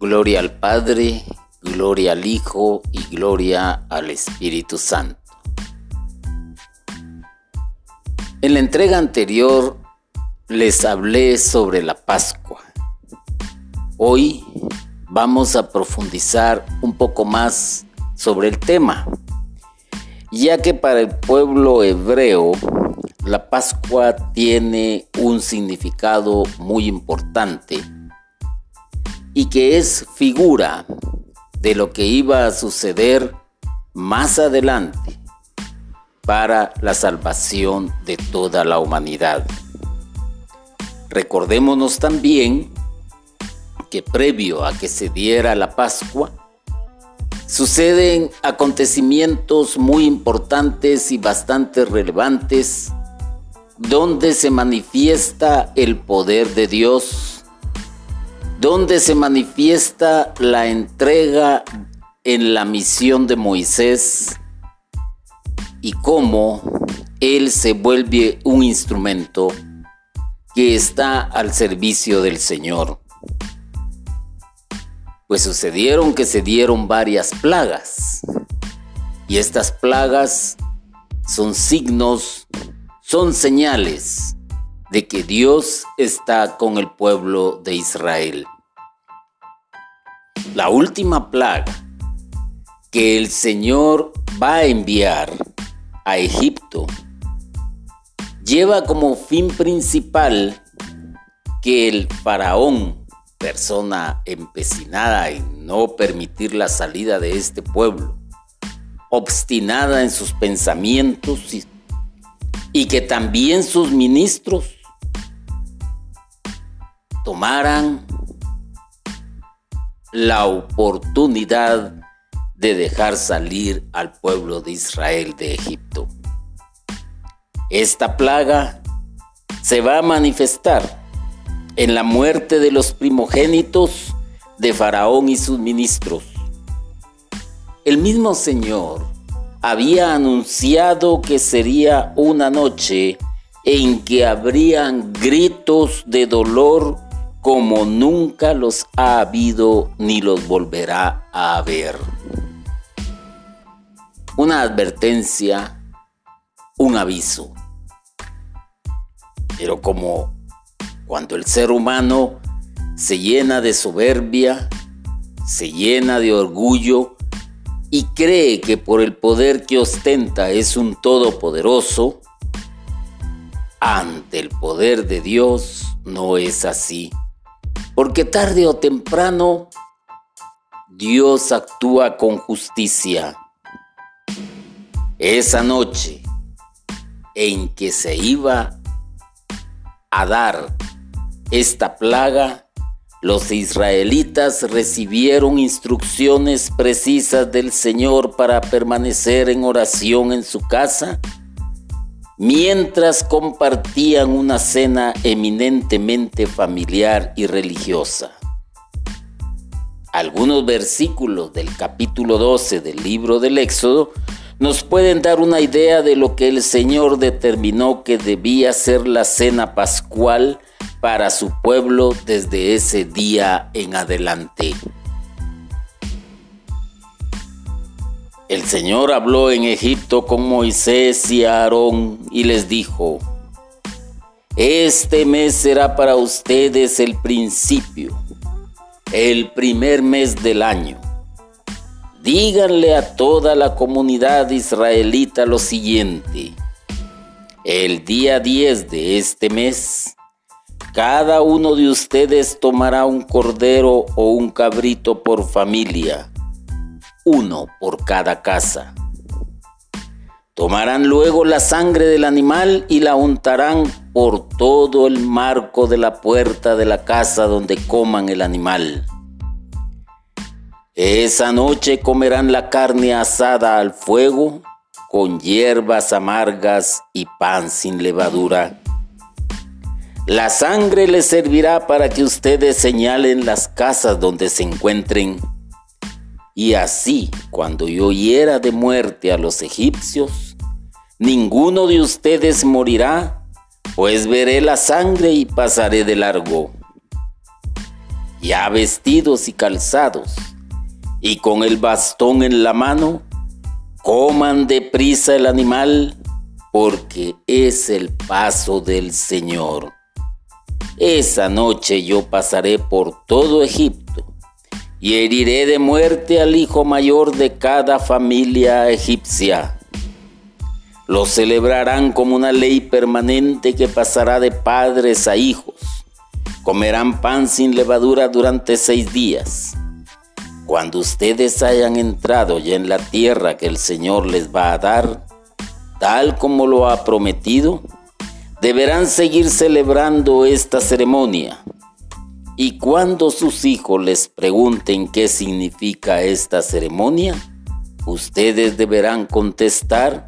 Gloria al Padre, gloria al Hijo y gloria al Espíritu Santo. En la entrega anterior les hablé sobre la Pascua. Hoy vamos a profundizar un poco más sobre el tema, ya que para el pueblo hebreo la Pascua tiene un significado muy importante y que es figura de lo que iba a suceder más adelante para la salvación de toda la humanidad. Recordémonos también que previo a que se diera la Pascua, suceden acontecimientos muy importantes y bastante relevantes donde se manifiesta el poder de Dios donde se manifiesta la entrega en la misión de Moisés y cómo él se vuelve un instrumento que está al servicio del Señor. Pues sucedieron que se dieron varias plagas y estas plagas son signos, son señales de que Dios está con el pueblo de Israel. La última plaga que el Señor va a enviar a Egipto lleva como fin principal que el faraón, persona empecinada en no permitir la salida de este pueblo, obstinada en sus pensamientos y, y que también sus ministros tomaran la oportunidad de dejar salir al pueblo de Israel de Egipto. Esta plaga se va a manifestar en la muerte de los primogénitos de Faraón y sus ministros. El mismo Señor había anunciado que sería una noche en que habrían gritos de dolor como nunca los ha habido ni los volverá a haber. Una advertencia, un aviso. Pero como cuando el ser humano se llena de soberbia, se llena de orgullo y cree que por el poder que ostenta es un todopoderoso, ante el poder de Dios no es así porque tarde o temprano Dios actúa con justicia. Esa noche en que se iba a dar esta plaga, los israelitas recibieron instrucciones precisas del Señor para permanecer en oración en su casa mientras compartían una cena eminentemente familiar y religiosa. Algunos versículos del capítulo 12 del libro del Éxodo nos pueden dar una idea de lo que el Señor determinó que debía ser la cena pascual para su pueblo desde ese día en adelante. El Señor habló en Egipto con Moisés y Aarón y les dijo, Este mes será para ustedes el principio, el primer mes del año. Díganle a toda la comunidad israelita lo siguiente. El día 10 de este mes, cada uno de ustedes tomará un cordero o un cabrito por familia uno por cada casa. Tomarán luego la sangre del animal y la untarán por todo el marco de la puerta de la casa donde coman el animal. Esa noche comerán la carne asada al fuego con hierbas amargas y pan sin levadura. La sangre les servirá para que ustedes señalen las casas donde se encuentren y así, cuando yo hiera de muerte a los egipcios, ninguno de ustedes morirá, pues veré la sangre y pasaré de largo. ya vestidos y calzados, y con el bastón en la mano, coman deprisa el animal, porque es el paso del Señor. Esa noche yo pasaré por todo Egipto y heriré de muerte al hijo mayor de cada familia egipcia. Lo celebrarán como una ley permanente que pasará de padres a hijos. Comerán pan sin levadura durante seis días. Cuando ustedes hayan entrado ya en la tierra que el Señor les va a dar, tal como lo ha prometido, deberán seguir celebrando esta ceremonia. Y cuando sus hijos les pregunten qué significa esta ceremonia, ustedes deberán contestar,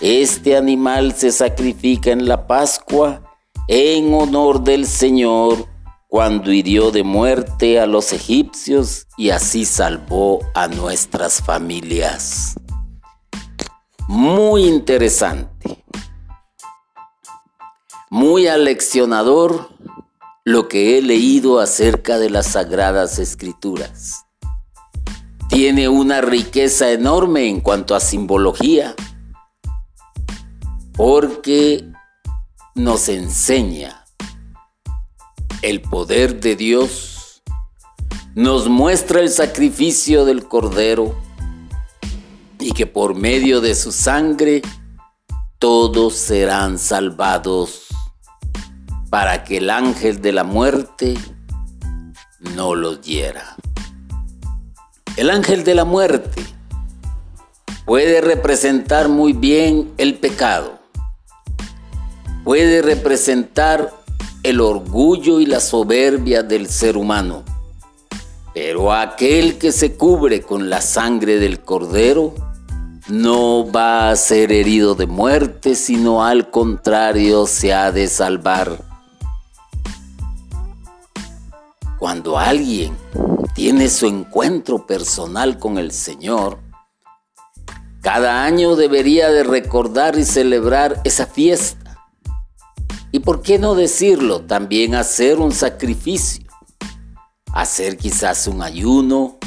este animal se sacrifica en la Pascua en honor del Señor cuando hirió de muerte a los egipcios y así salvó a nuestras familias. Muy interesante muy aleccionador lo que he leído acerca de las sagradas escrituras. Tiene una riqueza enorme en cuanto a simbología, porque nos enseña el poder de Dios, nos muestra el sacrificio del Cordero y que por medio de su sangre todos serán salvados para que el ángel de la muerte no los hiera. El ángel de la muerte puede representar muy bien el pecado, puede representar el orgullo y la soberbia del ser humano, pero aquel que se cubre con la sangre del cordero, no va a ser herido de muerte, sino al contrario se ha de salvar. Cuando alguien tiene su encuentro personal con el Señor, cada año debería de recordar y celebrar esa fiesta. Y por qué no decirlo, también hacer un sacrificio, hacer quizás un ayuno,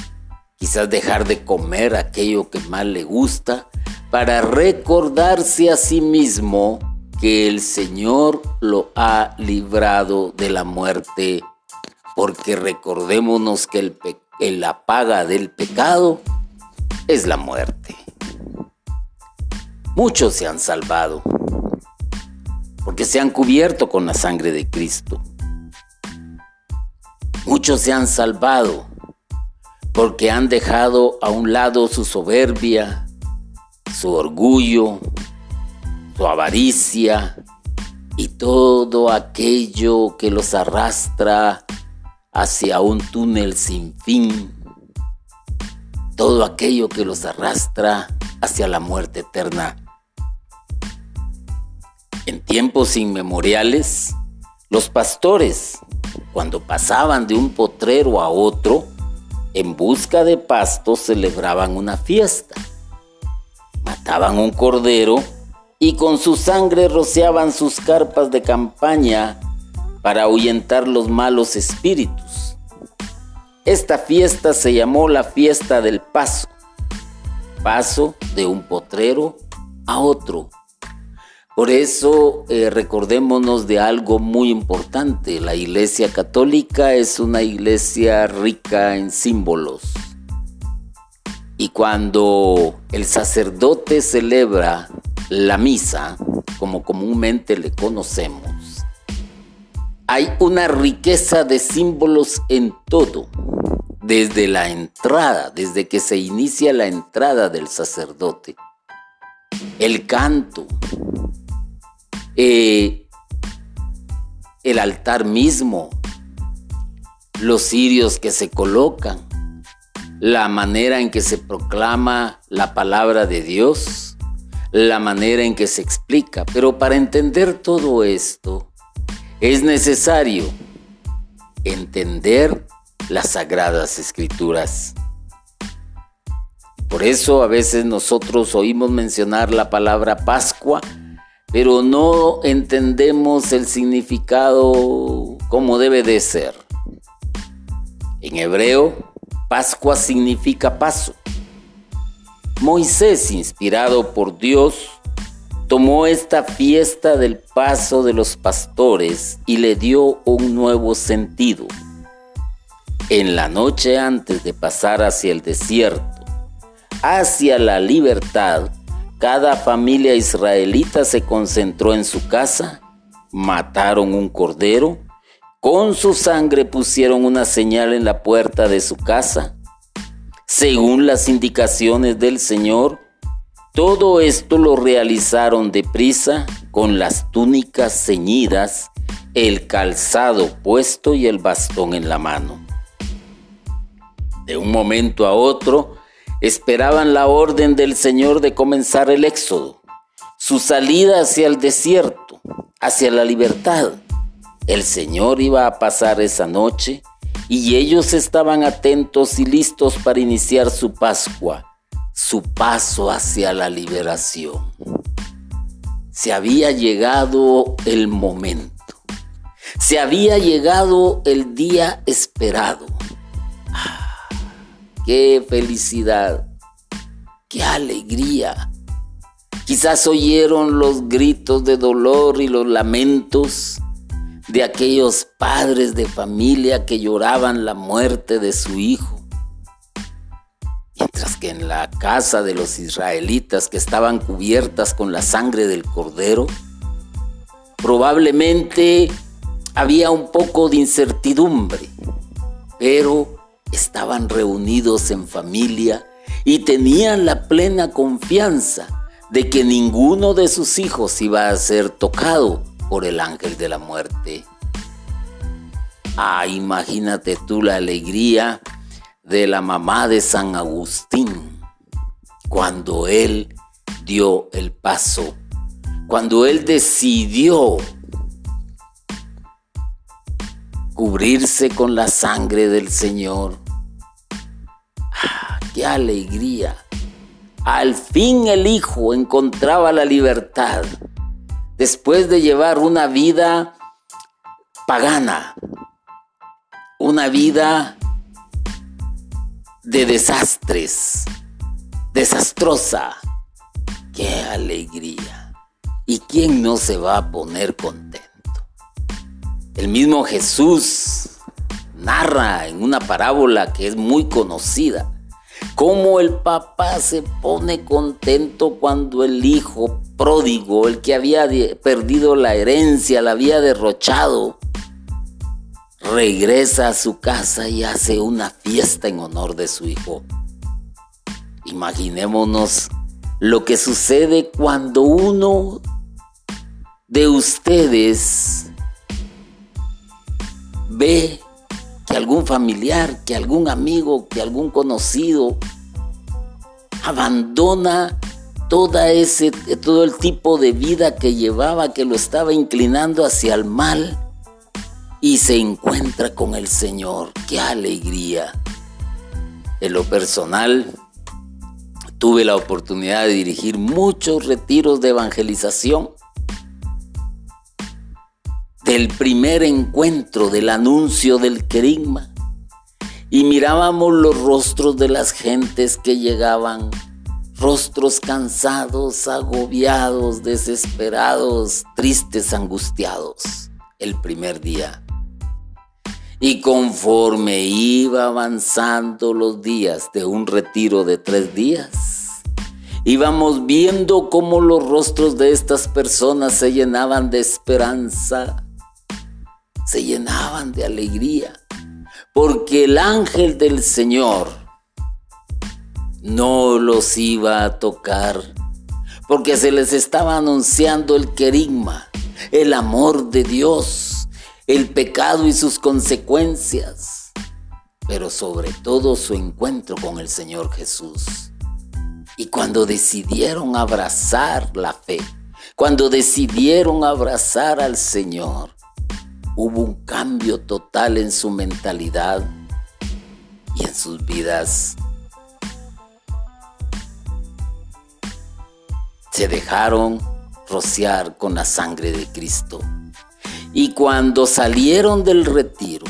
quizás dejar de comer aquello que más le gusta, para recordarse a sí mismo que el Señor lo ha librado de la muerte porque recordémonos que el la paga del pecado es la muerte. Muchos se han salvado porque se han cubierto con la sangre de Cristo. Muchos se han salvado porque han dejado a un lado su soberbia, su orgullo, su avaricia y todo aquello que los arrastra hacia un túnel sin fin, todo aquello que los arrastra hacia la muerte eterna. En tiempos inmemoriales, los pastores, cuando pasaban de un potrero a otro, en busca de pasto celebraban una fiesta. Mataban un cordero y con su sangre rociaban sus carpas de campaña para ahuyentar los malos espíritus. Esta fiesta se llamó la fiesta del paso, paso de un potrero a otro. Por eso eh, recordémonos de algo muy importante. La Iglesia Católica es una iglesia rica en símbolos. Y cuando el sacerdote celebra la misa, como comúnmente le conocemos, hay una riqueza de símbolos en todo, desde la entrada, desde que se inicia la entrada del sacerdote, el canto, eh, el altar mismo, los cirios que se colocan, la manera en que se proclama la palabra de Dios, la manera en que se explica. Pero para entender todo esto, es necesario entender las sagradas escrituras. Por eso a veces nosotros oímos mencionar la palabra Pascua, pero no entendemos el significado como debe de ser. En hebreo, Pascua significa paso. Moisés, inspirado por Dios, tomó esta fiesta del paso de los pastores y le dio un nuevo sentido. En la noche antes de pasar hacia el desierto, hacia la libertad, cada familia israelita se concentró en su casa, mataron un cordero, con su sangre pusieron una señal en la puerta de su casa. Según las indicaciones del Señor, todo esto lo realizaron deprisa con las túnicas ceñidas, el calzado puesto y el bastón en la mano. De un momento a otro, esperaban la orden del Señor de comenzar el éxodo, su salida hacia el desierto, hacia la libertad. El Señor iba a pasar esa noche y ellos estaban atentos y listos para iniciar su Pascua su paso hacia la liberación. Se había llegado el momento. Se había llegado el día esperado. Ah, ¡Qué felicidad! ¡Qué alegría! Quizás oyeron los gritos de dolor y los lamentos de aquellos padres de familia que lloraban la muerte de su hijo en la casa de los israelitas que estaban cubiertas con la sangre del cordero, probablemente había un poco de incertidumbre, pero estaban reunidos en familia y tenían la plena confianza de que ninguno de sus hijos iba a ser tocado por el ángel de la muerte. Ah, imagínate tú la alegría de la mamá de San Agustín cuando él dio el paso, cuando él decidió cubrirse con la sangre del Señor. ¡Ah, ¡Qué alegría! Al fin el Hijo encontraba la libertad después de llevar una vida pagana, una vida de desastres, desastrosa. ¡Qué alegría! ¿Y quién no se va a poner contento? El mismo Jesús narra en una parábola que es muy conocida cómo el papá se pone contento cuando el hijo pródigo, el que había perdido la herencia, la había derrochado, regresa a su casa y hace una fiesta en honor de su hijo. Imaginémonos lo que sucede cuando uno de ustedes ve que algún familiar, que algún amigo, que algún conocido abandona toda ese, todo el tipo de vida que llevaba, que lo estaba inclinando hacia el mal y se encuentra con el Señor. ¡Qué alegría! En lo personal, tuve la oportunidad de dirigir muchos retiros de evangelización. Del primer encuentro del anuncio del querigma. Y mirábamos los rostros de las gentes que llegaban, rostros cansados, agobiados, desesperados, tristes, angustiados, el primer día. Y conforme iba avanzando los días de un retiro de tres días, íbamos viendo cómo los rostros de estas personas se llenaban de esperanza, se llenaban de alegría, porque el ángel del Señor no los iba a tocar, porque se les estaba anunciando el querigma, el amor de Dios el pecado y sus consecuencias, pero sobre todo su encuentro con el Señor Jesús. Y cuando decidieron abrazar la fe, cuando decidieron abrazar al Señor, hubo un cambio total en su mentalidad y en sus vidas. Se dejaron rociar con la sangre de Cristo y cuando salieron del retiro,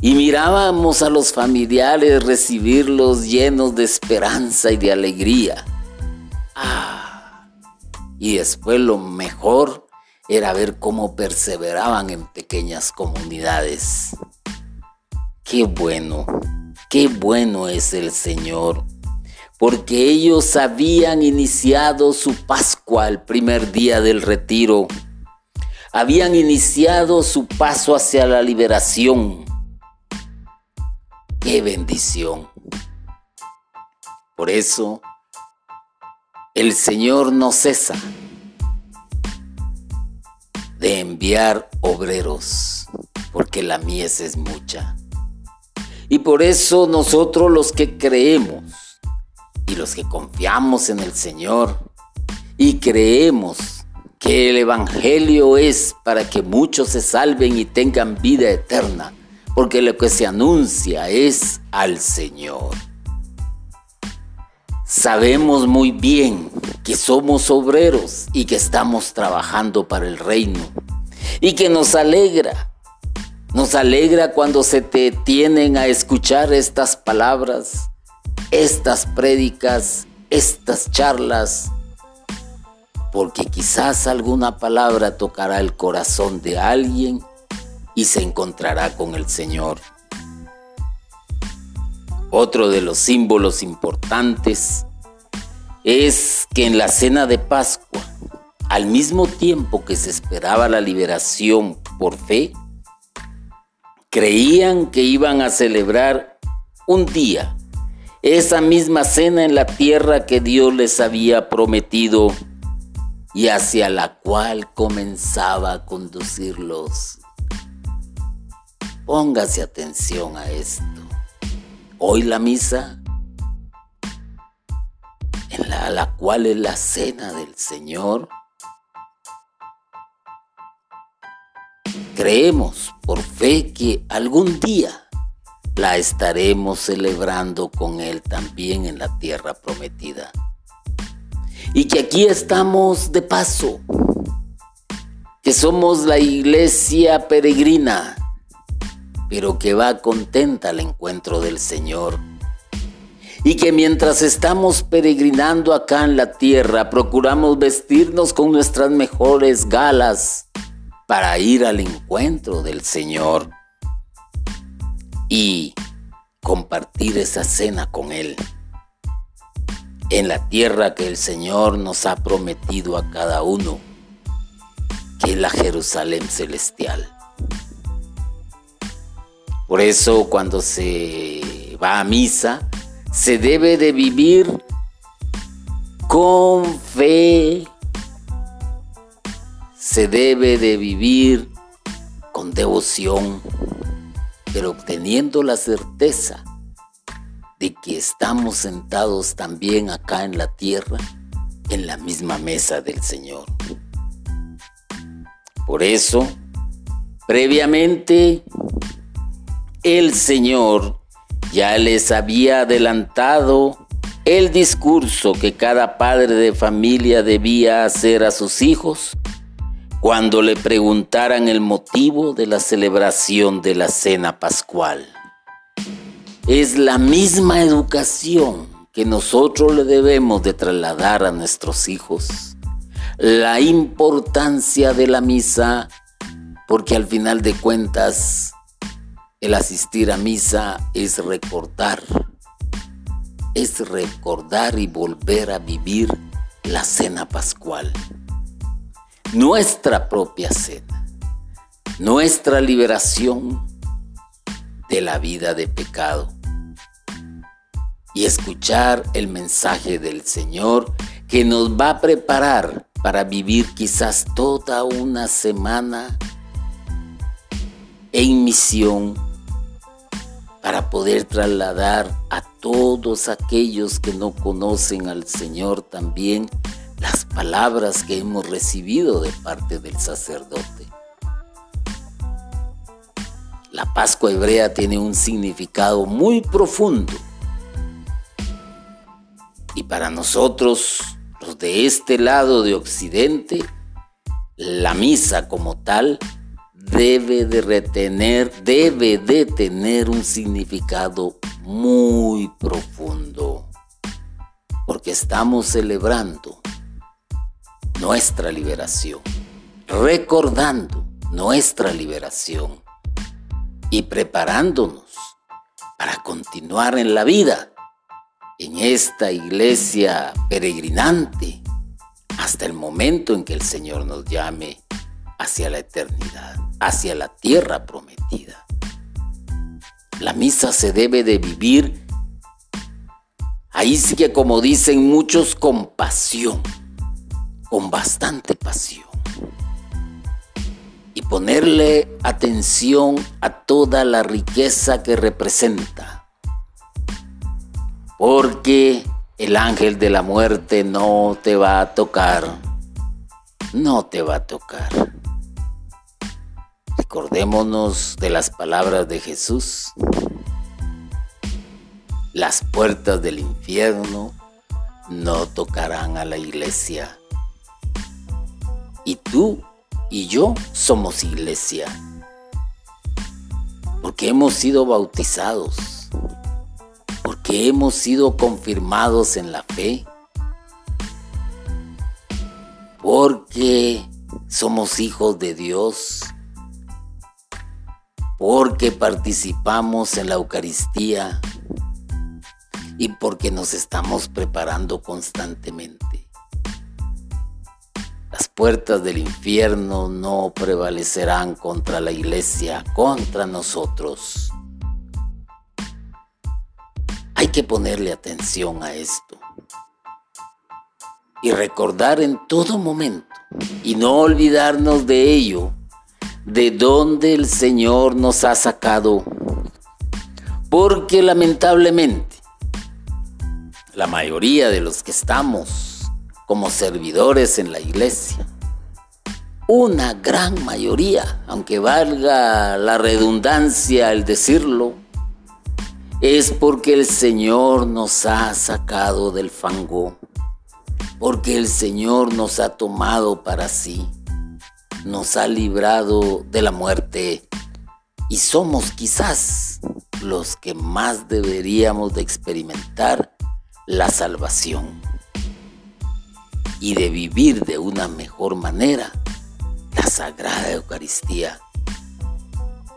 y mirábamos a los familiares recibirlos llenos de esperanza y de alegría. Ah, y después lo mejor era ver cómo perseveraban en pequeñas comunidades. Qué bueno, qué bueno es el Señor, porque ellos habían iniciado su Pascua el primer día del retiro. Habían iniciado su paso hacia la liberación qué bendición. Por eso, el Señor no cesa de enviar obreros, porque la mies es mucha. Y por eso nosotros los que creemos y los que confiamos en el Señor y creemos el Evangelio es para que muchos se salven y tengan vida eterna, porque lo que se anuncia es al Señor. Sabemos muy bien que somos obreros y que estamos trabajando para el reino y que nos alegra, nos alegra cuando se te tienen a escuchar estas palabras, estas prédicas, estas charlas, porque quizás alguna palabra tocará el corazón de alguien y se encontrará con el Señor. Otro de los símbolos importantes es que en la cena de Pascua, al mismo tiempo que se esperaba la liberación por fe, creían que iban a celebrar un día esa misma cena en la tierra que Dios les había prometido y hacia la cual comenzaba a conducirlos Póngase atención a esto. Hoy la misa, en la, la cual es la cena del Señor, creemos por fe que algún día la estaremos celebrando con Él también en la tierra prometida. Y que aquí estamos de paso, que somos la iglesia peregrina pero que va contenta al encuentro del Señor. Y que mientras estamos peregrinando acá en la tierra, procuramos vestirnos con nuestras mejores galas para ir al encuentro del Señor y compartir esa cena con Él en la tierra que el Señor nos ha prometido a cada uno, que es la Jerusalén celestial. Por eso cuando se va a misa, se debe de vivir con fe, se debe de vivir con devoción, pero obteniendo la certeza de que estamos sentados también acá en la tierra, en la misma mesa del Señor. Por eso, previamente el Señor ya les había adelantado el discurso que cada padre de familia debía hacer a sus hijos cuando le preguntaran el motivo de la celebración de la cena pascual. Es la misma educación que nosotros le debemos de trasladar a nuestros hijos. La importancia de la misa, porque al final de cuentas el asistir a misa es recordar, es recordar y volver a vivir la cena pascual. Nuestra propia cena, nuestra liberación de la vida de pecado. Y escuchar el mensaje del Señor que nos va a preparar para vivir quizás toda una semana en misión para poder trasladar a todos aquellos que no conocen al Señor también las palabras que hemos recibido de parte del sacerdote. La Pascua hebrea tiene un significado muy profundo y para nosotros, los de este lado de Occidente, la misa como tal debe de retener, debe de tener un significado muy profundo, porque estamos celebrando nuestra liberación, recordando nuestra liberación y preparándonos para continuar en la vida, en esta iglesia peregrinante, hasta el momento en que el Señor nos llame hacia la eternidad, hacia la tierra prometida. La misa se debe de vivir, ahí sí que como dicen muchos, con pasión, con bastante pasión. Y ponerle atención a toda la riqueza que representa. Porque el ángel de la muerte no te va a tocar, no te va a tocar. Recordémonos de las palabras de Jesús. Las puertas del infierno no tocarán a la iglesia. Y tú y yo somos iglesia. Porque hemos sido bautizados. Hemos sido confirmados en la fe. Porque somos hijos de Dios porque participamos en la Eucaristía y porque nos estamos preparando constantemente. Las puertas del infierno no prevalecerán contra la iglesia, contra nosotros. Hay que ponerle atención a esto y recordar en todo momento y no olvidarnos de ello de dónde el Señor nos ha sacado. Porque lamentablemente la mayoría de los que estamos como servidores en la iglesia, una gran mayoría, aunque valga la redundancia el decirlo, es porque el Señor nos ha sacado del fango, porque el Señor nos ha tomado para sí nos ha librado de la muerte. Y somos quizás los que más deberíamos de experimentar la salvación y de vivir de una mejor manera la Sagrada Eucaristía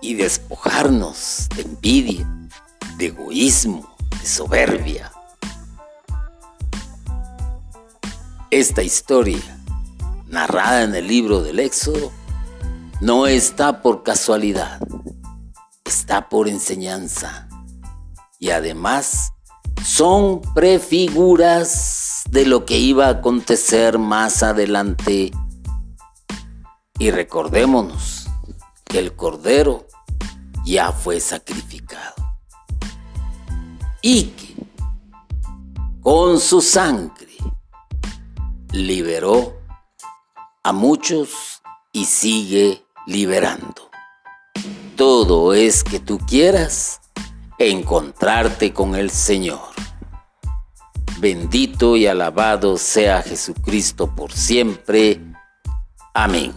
y despojarnos de envidia, de egoísmo, de soberbia. Esta historia narrada en el libro del Éxodo, no está por casualidad, está por enseñanza. Y además son prefiguras de lo que iba a acontecer más adelante. Y recordémonos que el Cordero ya fue sacrificado. Y que con su sangre liberó a muchos y sigue liberando. Todo es que tú quieras encontrarte con el Señor. Bendito y alabado sea Jesucristo por siempre. Amén.